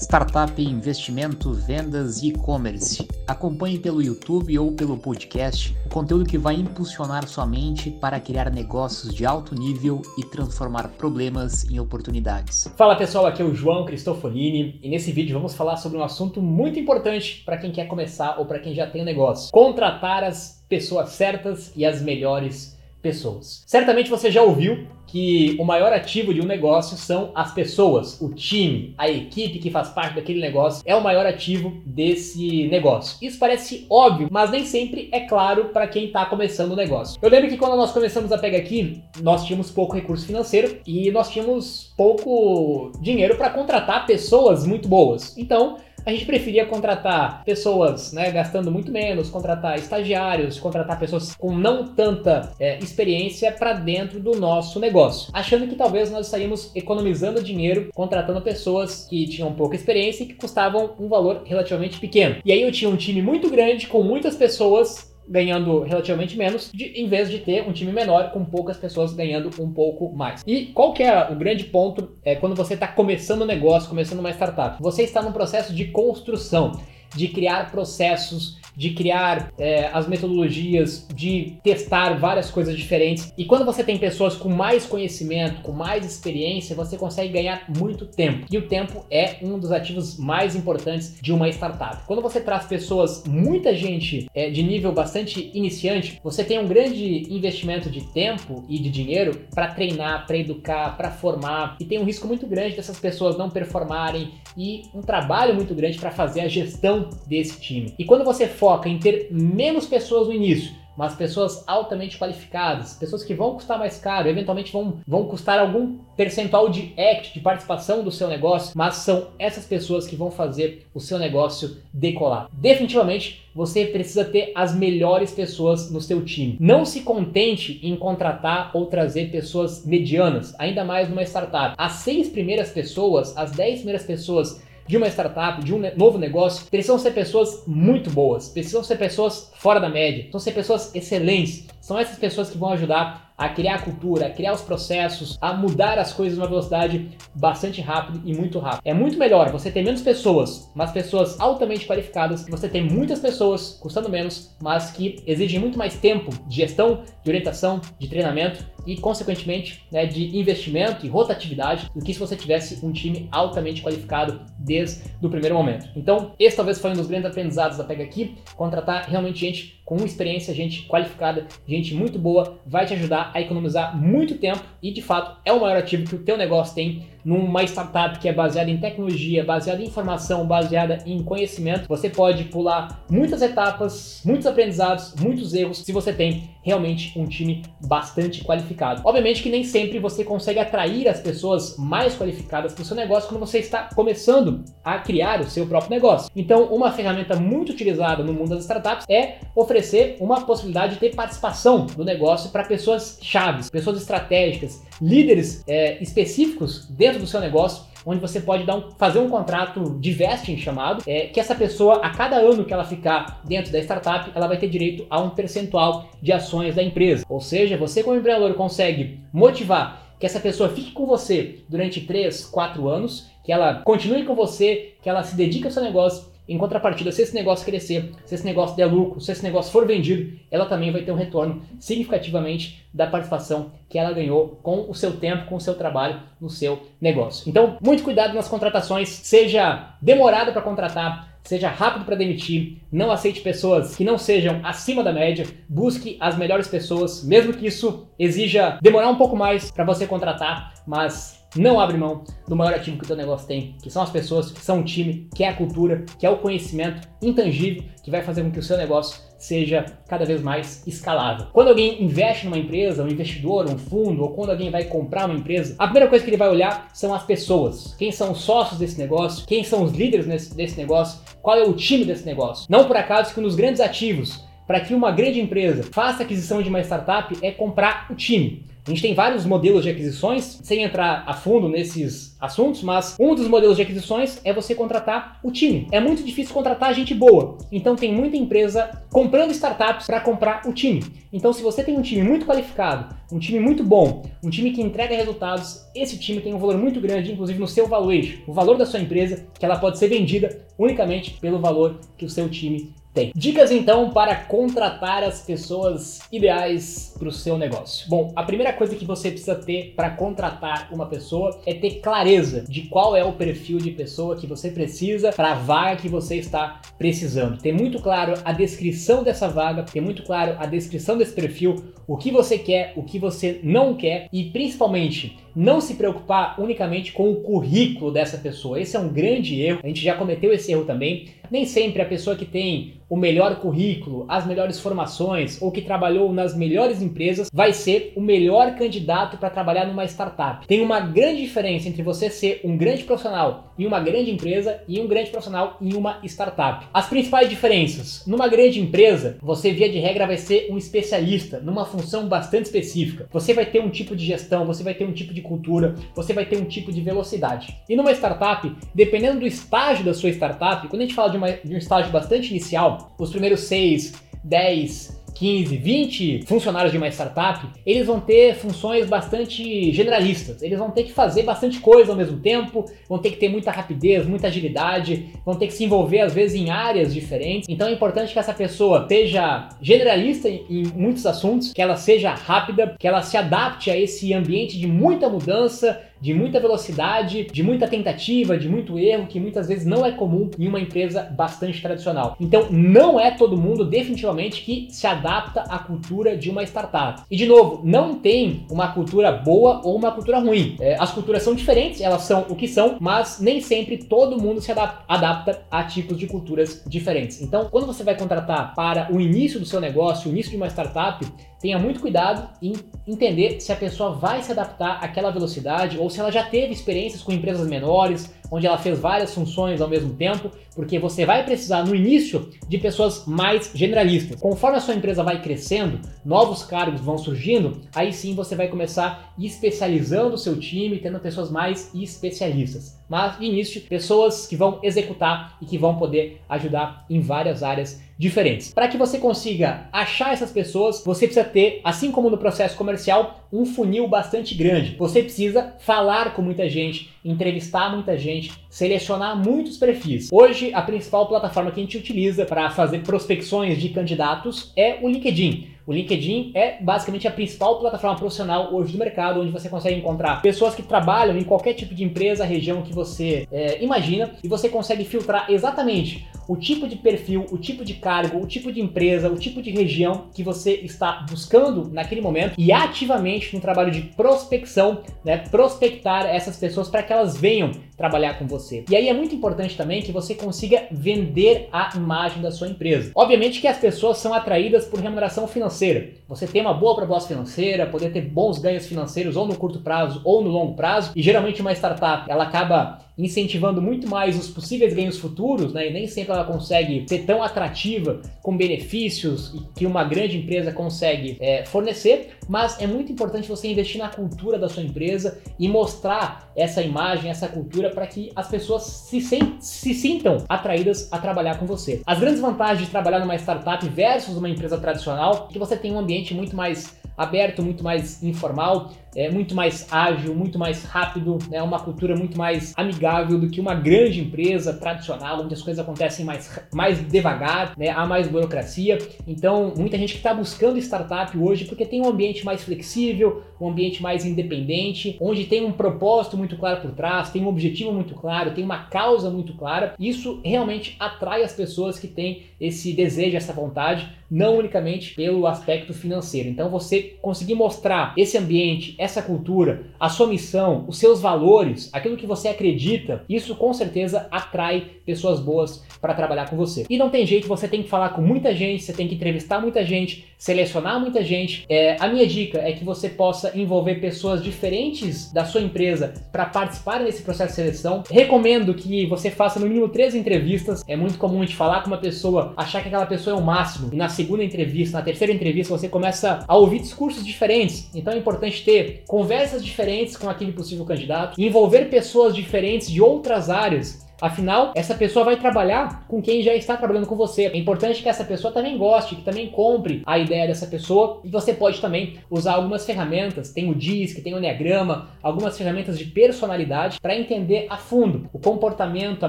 startup, investimento, vendas e e-commerce. Acompanhe pelo YouTube ou pelo podcast o conteúdo que vai impulsionar sua mente para criar negócios de alto nível e transformar problemas em oportunidades. Fala pessoal, aqui é o João Cristofolini e nesse vídeo vamos falar sobre um assunto muito importante para quem quer começar ou para quem já tem um negócio: contratar as pessoas certas e as melhores pessoas. Certamente você já ouviu que o maior ativo de um negócio são as pessoas, o time, a equipe que faz parte daquele negócio é o maior ativo desse negócio. Isso parece óbvio, mas nem sempre é claro para quem está começando o negócio. Eu lembro que quando nós começamos a pegar aqui, nós tínhamos pouco recurso financeiro e nós tínhamos pouco dinheiro para contratar pessoas muito boas. Então, a gente preferia contratar pessoas né, gastando muito menos, contratar estagiários, contratar pessoas com não tanta é, experiência para dentro do nosso negócio, achando que talvez nós estaríamos economizando dinheiro contratando pessoas que tinham pouca experiência e que custavam um valor relativamente pequeno. E aí eu tinha um time muito grande com muitas pessoas ganhando relativamente menos, de, em vez de ter um time menor com poucas pessoas ganhando um pouco mais. E qual que é o grande ponto é quando você está começando um negócio, começando uma startup? Você está num processo de construção, de criar processos, de criar é, as metodologias, de testar várias coisas diferentes. E quando você tem pessoas com mais conhecimento, com mais experiência, você consegue ganhar muito tempo. E o tempo é um dos ativos mais importantes de uma startup. Quando você traz pessoas, muita gente é, de nível bastante iniciante, você tem um grande investimento de tempo e de dinheiro para treinar, para educar, para formar, e tem um risco muito grande dessas pessoas não performarem e um trabalho muito grande para fazer a gestão desse time. E quando você foca em ter menos pessoas no início, mas pessoas altamente qualificadas, pessoas que vão custar mais caro, eventualmente vão, vão custar algum percentual de act, de participação do seu negócio, mas são essas pessoas que vão fazer o seu negócio decolar. Definitivamente, você precisa ter as melhores pessoas no seu time. Não se contente em contratar ou trazer pessoas medianas, ainda mais numa startup. As seis primeiras pessoas, as dez primeiras pessoas de uma startup, de um novo negócio, precisam ser pessoas muito boas, precisam ser pessoas fora da média, precisam ser pessoas excelentes. São essas pessoas que vão ajudar a criar a cultura, a criar os processos, a mudar as coisas numa velocidade bastante rápida e muito rápida. É muito melhor você ter menos pessoas, mas pessoas altamente qualificadas, você ter muitas pessoas custando menos, mas que exigem muito mais tempo de gestão, de orientação, de treinamento e, consequentemente, né, de investimento e rotatividade do que se você tivesse um time altamente qualificado desde o primeiro momento. Então, esse talvez foi um dos grandes aprendizados da Pega aqui, contratar realmente gente com experiência, gente qualificada, gente muito boa, vai te ajudar a economizar muito tempo e de fato é o maior ativo que o teu negócio tem numa startup que é baseada em tecnologia, baseada em informação, baseada em conhecimento. Você pode pular muitas etapas, muitos aprendizados, muitos erros se você tem realmente um time bastante qualificado. Obviamente que nem sempre você consegue atrair as pessoas mais qualificadas para o seu negócio quando você está começando a criar o seu próprio negócio. Então, uma ferramenta muito utilizada no mundo das startups é oferecer uma possibilidade de ter participação no negócio para pessoas chaves, pessoas estratégicas, líderes é, específicos dentro do seu negócio onde você pode dar um, fazer um contrato de vesting chamado, é, que essa pessoa, a cada ano que ela ficar dentro da startup, ela vai ter direito a um percentual de ações da empresa. Ou seja, você como empreendedor consegue motivar que essa pessoa fique com você durante 3, 4 anos, que ela continue com você, que ela se dedique ao seu negócio em contrapartida, se esse negócio crescer, se esse negócio der lucro, se esse negócio for vendido, ela também vai ter um retorno significativamente da participação que ela ganhou com o seu tempo, com o seu trabalho no seu negócio. Então, muito cuidado nas contratações, seja demorado para contratar, seja rápido para demitir, não aceite pessoas que não sejam acima da média, busque as melhores pessoas, mesmo que isso exija demorar um pouco mais para você contratar, mas não abre mão do maior ativo que o teu negócio tem, que são as pessoas, que são o time, que é a cultura, que é o conhecimento intangível que vai fazer com que o seu negócio seja cada vez mais escalável. Quando alguém investe numa empresa, um investidor, um fundo, ou quando alguém vai comprar uma empresa, a primeira coisa que ele vai olhar são as pessoas. Quem são os sócios desse negócio? Quem são os líderes desse negócio? Qual é o time desse negócio? Não por acaso que um dos grandes ativos para que uma grande empresa faça aquisição de uma startup é comprar o time. A gente tem vários modelos de aquisições, sem entrar a fundo nesses assuntos, mas um dos modelos de aquisições é você contratar o time. É muito difícil contratar gente boa, então tem muita empresa comprando startups para comprar o time. Então, se você tem um time muito qualificado, um time muito bom, um time que entrega resultados, esse time tem um valor muito grande, inclusive no seu valuation, o valor da sua empresa, que ela pode ser vendida unicamente pelo valor que o seu time tem. Dicas então para contratar as pessoas ideais para o seu negócio. Bom, a primeira coisa que você precisa ter para contratar uma pessoa é ter clareza de qual é o perfil de pessoa que você precisa para a vaga que você está precisando. Ter muito claro a descrição dessa vaga, ter muito claro a descrição desse perfil, o que você quer, o que você não quer e principalmente não se preocupar unicamente com o currículo dessa pessoa. Esse é um grande erro. A gente já cometeu esse erro também. Nem sempre a pessoa que tem o melhor currículo, as melhores formações ou que trabalhou nas melhores empresas vai ser o melhor candidato para trabalhar numa startup. Tem uma grande diferença entre você ser um grande profissional em uma grande empresa e um grande profissional em uma startup. As principais diferenças: numa grande empresa, você via de regra vai ser um especialista numa função bastante específica. Você vai ter um tipo de gestão, você vai ter um tipo de cultura, você vai ter um tipo de velocidade. E numa startup, dependendo do estágio da sua startup, quando a gente fala de, uma, de um estágio bastante inicial, os primeiros 6, 10, 15, 20 funcionários de uma startup, eles vão ter funções bastante generalistas. Eles vão ter que fazer bastante coisa ao mesmo tempo, vão ter que ter muita rapidez, muita agilidade, vão ter que se envolver às vezes em áreas diferentes. Então é importante que essa pessoa seja generalista em muitos assuntos, que ela seja rápida, que ela se adapte a esse ambiente de muita mudança, de muita velocidade, de muita tentativa, de muito erro, que muitas vezes não é comum em uma empresa bastante tradicional. Então, não é todo mundo definitivamente que se adapta à cultura de uma startup. E de novo, não tem uma cultura boa ou uma cultura ruim. É, as culturas são diferentes, elas são o que são, mas nem sempre todo mundo se adapta, adapta a tipos de culturas diferentes. Então, quando você vai contratar para o início do seu negócio, o início de uma startup, tenha muito cuidado em entender se a pessoa vai se adaptar àquela velocidade ou se ela já teve experiências com empresas menores, onde ela fez várias funções ao mesmo tempo, porque você vai precisar no início de pessoas mais generalistas. Conforme a sua empresa vai crescendo, novos cargos vão surgindo, aí sim você vai começar especializando o seu time, tendo pessoas mais especialistas. Mas de início, pessoas que vão executar e que vão poder ajudar em várias áreas diferentes. Para que você consiga achar essas pessoas, você precisa ter, assim como no processo comercial, um funil bastante grande. Você precisa falar com muita gente, entrevistar muita gente, selecionar muitos perfis. Hoje, a principal plataforma que a gente utiliza para fazer prospecções de candidatos é o LinkedIn. O LinkedIn é basicamente a principal plataforma profissional hoje do mercado, onde você consegue encontrar pessoas que trabalham em qualquer tipo de empresa, região que você é, imagina, e você consegue filtrar exatamente o tipo de perfil, o tipo de cargo, o tipo de empresa, o tipo de região que você está buscando naquele momento e ativamente no trabalho de prospecção, né, prospectar essas pessoas para que elas venham trabalhar com você. E aí é muito importante também que você consiga vender a imagem da sua empresa. Obviamente que as pessoas são atraídas por remuneração financeira. Você tem uma boa proposta financeira, poder ter bons ganhos financeiros ou no curto prazo ou no longo prazo, e geralmente uma startup ela acaba incentivando muito mais os possíveis ganhos futuros, né? E nem sempre ela consegue ser tão atrativa com benefícios que uma grande empresa consegue é, fornecer, mas é muito importante você investir na cultura da sua empresa e mostrar essa imagem, essa cultura para que as pessoas se, se sintam atraídas a trabalhar com você. As grandes vantagens de trabalhar numa startup versus uma empresa tradicional é que você tem um ambiente muito mais aberto, muito mais informal, é muito mais ágil, muito mais rápido, é né, uma cultura muito mais amigável do que uma grande empresa tradicional, onde as coisas acontecem mais, mais devagar, né, há mais burocracia. Então, muita gente que está buscando startup hoje porque tem um ambiente mais flexível, um ambiente mais independente, onde tem um propósito muito claro por trás, tem um objetivo muito claro, tem uma causa muito clara. Isso realmente atrai as pessoas que têm esse desejo, essa vontade, não unicamente pelo aspecto financeiro. Então, você conseguir mostrar esse ambiente, essa cultura, a sua missão, os seus valores, aquilo que você acredita, isso com certeza atrai pessoas boas para trabalhar com você. E não tem jeito, você tem que falar com muita gente, você tem que entrevistar muita gente, selecionar muita gente. É, a minha dica é que você possa envolver pessoas diferentes da sua empresa para participar desse processo de seleção. Recomendo que você faça no mínimo três entrevistas. É muito comum gente falar com uma pessoa, achar que aquela pessoa é o máximo, e na segunda entrevista, na terceira entrevista, você começa a ouvir discursos diferentes. Então é importante ter conversas diferentes com aquele possível candidato, envolver pessoas diferentes de outras áreas Afinal, essa pessoa vai trabalhar com quem já está trabalhando com você. É importante que essa pessoa também goste, que também compre a ideia dessa pessoa. E você pode também usar algumas ferramentas, tem o DISC, tem o Enneagrama, algumas ferramentas de personalidade para entender a fundo o comportamento, a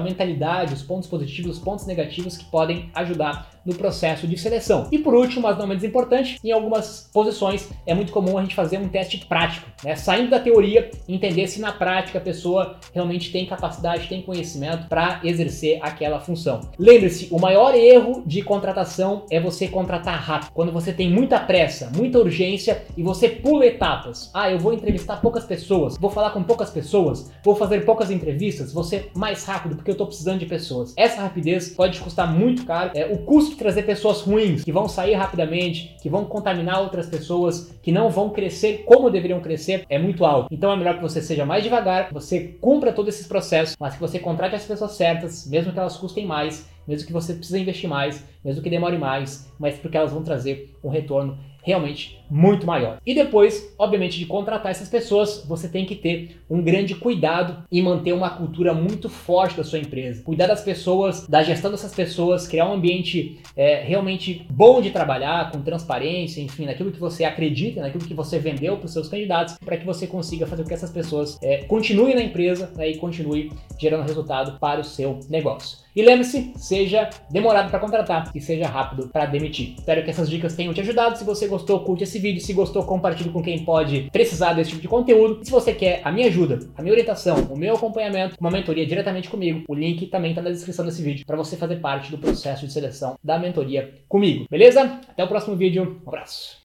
mentalidade, os pontos positivos, os pontos negativos que podem ajudar no processo de seleção. E por último, mas não menos importante, em algumas posições é muito comum a gente fazer um teste prático, né? saindo da teoria, entender se na prática a pessoa realmente tem capacidade, tem conhecimento para exercer aquela função. Lembre-se, o maior erro de contratação é você contratar rápido, quando você tem muita pressa, muita urgência e você pula etapas. Ah, eu vou entrevistar poucas pessoas, vou falar com poucas pessoas, vou fazer poucas entrevistas, vou ser mais rápido porque eu estou precisando de pessoas. Essa rapidez pode custar muito caro. É, o custo trazer pessoas ruins, que vão sair rapidamente, que vão contaminar outras pessoas, que não vão crescer como deveriam crescer, é muito alto. Então é melhor que você seja mais devagar, você cumpra todos esses processos, mas que você contrate as pessoas certas, mesmo que elas custem mais, mesmo que você precise investir mais, mesmo que demore mais, mas porque elas vão trazer um retorno realmente muito maior. E depois, obviamente, de contratar essas pessoas, você tem que ter um grande cuidado e manter uma cultura muito forte da sua empresa. Cuidar das pessoas, da gestão dessas pessoas, criar um ambiente é, realmente bom de trabalhar, com transparência, enfim, naquilo que você acredita, naquilo que você vendeu para os seus candidatos, para que você consiga fazer com que essas pessoas é, continuem na empresa né, e continue gerando resultado para o seu negócio. E lembre-se, seja demorado para contratar e seja rápido para demitir. Espero que essas dicas tenham te ajudado. Se você gostou, curte esse vídeo. Se gostou, compartilhe com quem pode precisar desse tipo de conteúdo. E se você quer a minha ajuda, a minha orientação, o meu acompanhamento, uma mentoria diretamente comigo, o link também está na descrição desse vídeo para você fazer parte do processo de seleção da mentoria comigo. Beleza? Até o próximo vídeo. Um abraço.